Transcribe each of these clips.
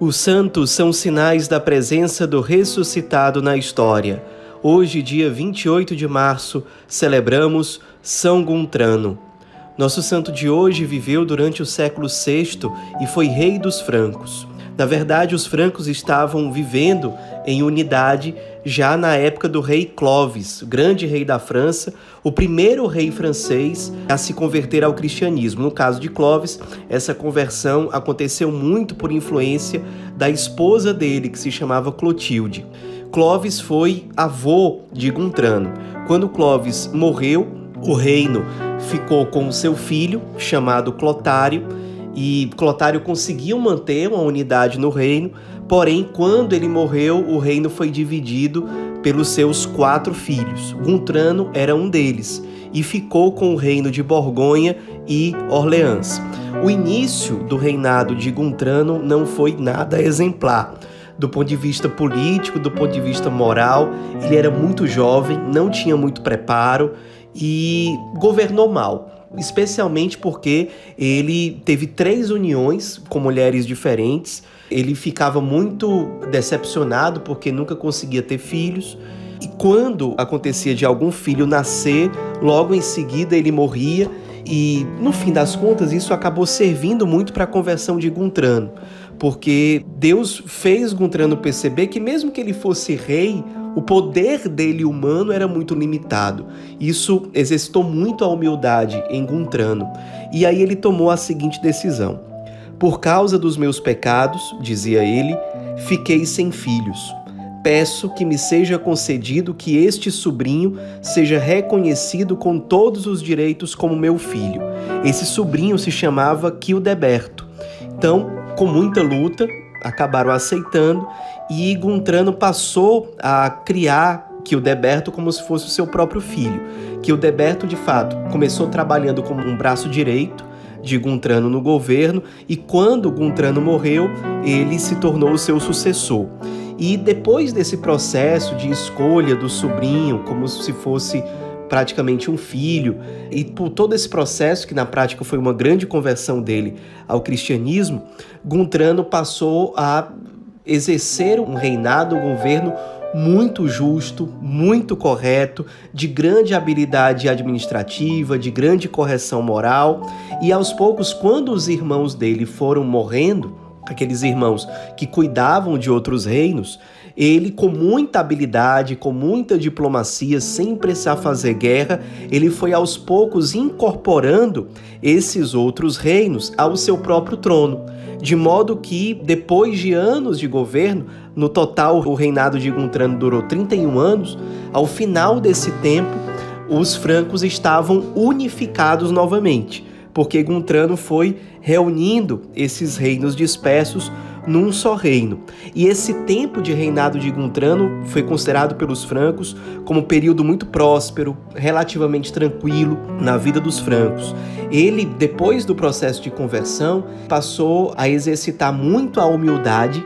Os santos são sinais da presença do ressuscitado na história. Hoje, dia 28 de março, celebramos São Guntrano. Nosso santo de hoje viveu durante o século VI e foi rei dos francos. Na verdade, os francos estavam vivendo em unidade já na época do rei Clovis, grande rei da França, o primeiro rei francês a se converter ao cristianismo. No caso de Clovis, essa conversão aconteceu muito por influência da esposa dele, que se chamava Clotilde. Clovis foi avô de Guntrano. Quando Clovis morreu, o reino ficou com seu filho, chamado Clotário, e Clotário conseguiu manter uma unidade no reino, porém, quando ele morreu, o reino foi dividido pelos seus quatro filhos. Guntrano era um deles e ficou com o reino de Borgonha e Orleans. O início do reinado de Guntrano não foi nada exemplar. Do ponto de vista político, do ponto de vista moral, ele era muito jovem, não tinha muito preparo e governou mal especialmente porque ele teve três uniões com mulheres diferentes. Ele ficava muito decepcionado porque nunca conseguia ter filhos. E quando acontecia de algum filho nascer, logo em seguida ele morria. E no fim das contas, isso acabou servindo muito para a conversão de Guntrano, porque Deus fez Guntrano perceber que, mesmo que ele fosse rei, o poder dele humano era muito limitado. Isso exercitou muito a humildade em Guntrano. E aí ele tomou a seguinte decisão: Por causa dos meus pecados, dizia ele, fiquei sem filhos. Peço que me seja concedido que este sobrinho seja reconhecido com todos os direitos como meu filho. Esse sobrinho se chamava Kildeberto. Então, com muita luta, acabaram aceitando e Guntrano passou a criar Kildeberto como se fosse o seu próprio filho. Kildeberto, de fato, começou trabalhando como um braço direito de Guntrano no governo e quando Guntrano morreu, ele se tornou o seu sucessor. E depois desse processo de escolha do sobrinho, como se fosse praticamente um filho, e por todo esse processo, que na prática foi uma grande conversão dele ao cristianismo, Guntrano passou a exercer um reinado, um governo muito justo, muito correto, de grande habilidade administrativa, de grande correção moral, e aos poucos, quando os irmãos dele foram morrendo, aqueles irmãos que cuidavam de outros reinos, ele, com muita habilidade, com muita diplomacia, sem precisar fazer guerra, ele foi aos poucos incorporando esses outros reinos ao seu próprio trono. De modo que, depois de anos de governo, no total o reinado de Guntrano durou 31 anos, ao final desse tempo, os francos estavam unificados novamente, porque Guntrano foi reunindo esses reinos dispersos num só reino. E esse tempo de reinado de Guntrano foi considerado pelos francos como um período muito próspero, relativamente tranquilo na vida dos francos. Ele, depois do processo de conversão, passou a exercitar muito a humildade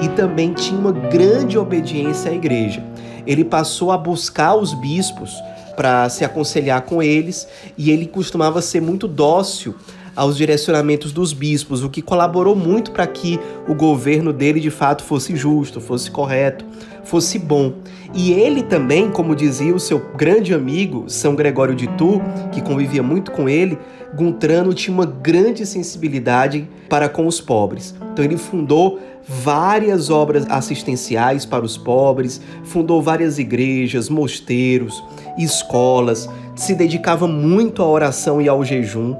e também tinha uma grande obediência à igreja. Ele passou a buscar os bispos para se aconselhar com eles e ele costumava ser muito dócil aos direcionamentos dos bispos, o que colaborou muito para que o governo dele de fato fosse justo, fosse correto, fosse bom. E ele também, como dizia o seu grande amigo São Gregório de Tours, que convivia muito com ele, Guntrano tinha uma grande sensibilidade para com os pobres. Então ele fundou várias obras assistenciais para os pobres, fundou várias igrejas, mosteiros, escolas, se dedicava muito à oração e ao jejum.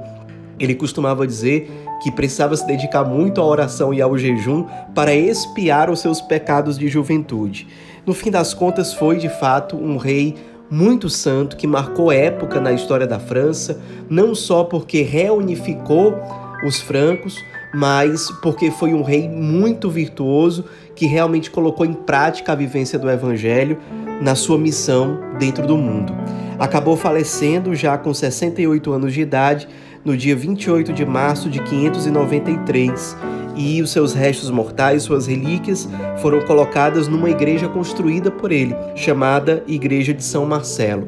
Ele costumava dizer que precisava se dedicar muito à oração e ao jejum para expiar os seus pecados de juventude. No fim das contas, foi de fato um rei muito santo que marcou época na história da França, não só porque reunificou os francos, mas porque foi um rei muito virtuoso que realmente colocou em prática a vivência do evangelho na sua missão dentro do mundo. Acabou falecendo já com 68 anos de idade no dia 28 de março de 593, e os seus restos mortais, suas relíquias, foram colocadas numa igreja construída por ele, chamada Igreja de São Marcelo.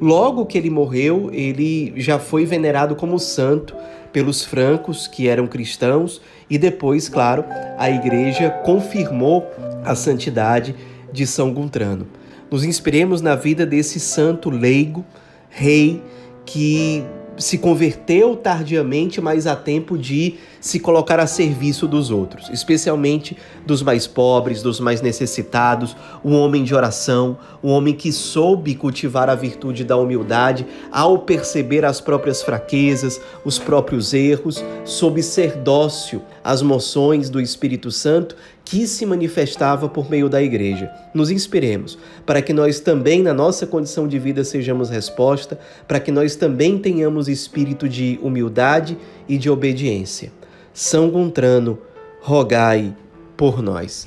Logo que ele morreu, ele já foi venerado como santo pelos francos, que eram cristãos, e depois, claro, a igreja confirmou a santidade de São Guntrano. Nos inspiremos na vida desse santo leigo, rei, que se converteu tardiamente, mas a tempo de se colocar a serviço dos outros, especialmente dos mais pobres, dos mais necessitados, um homem de oração, um homem que soube cultivar a virtude da humildade ao perceber as próprias fraquezas, os próprios erros, soube ser dócil às moções do Espírito Santo que se manifestava por meio da igreja. Nos inspiremos para que nós também, na nossa condição de vida, sejamos resposta, para que nós também tenhamos espírito de humildade e de obediência. São Gontrano, rogai por nós.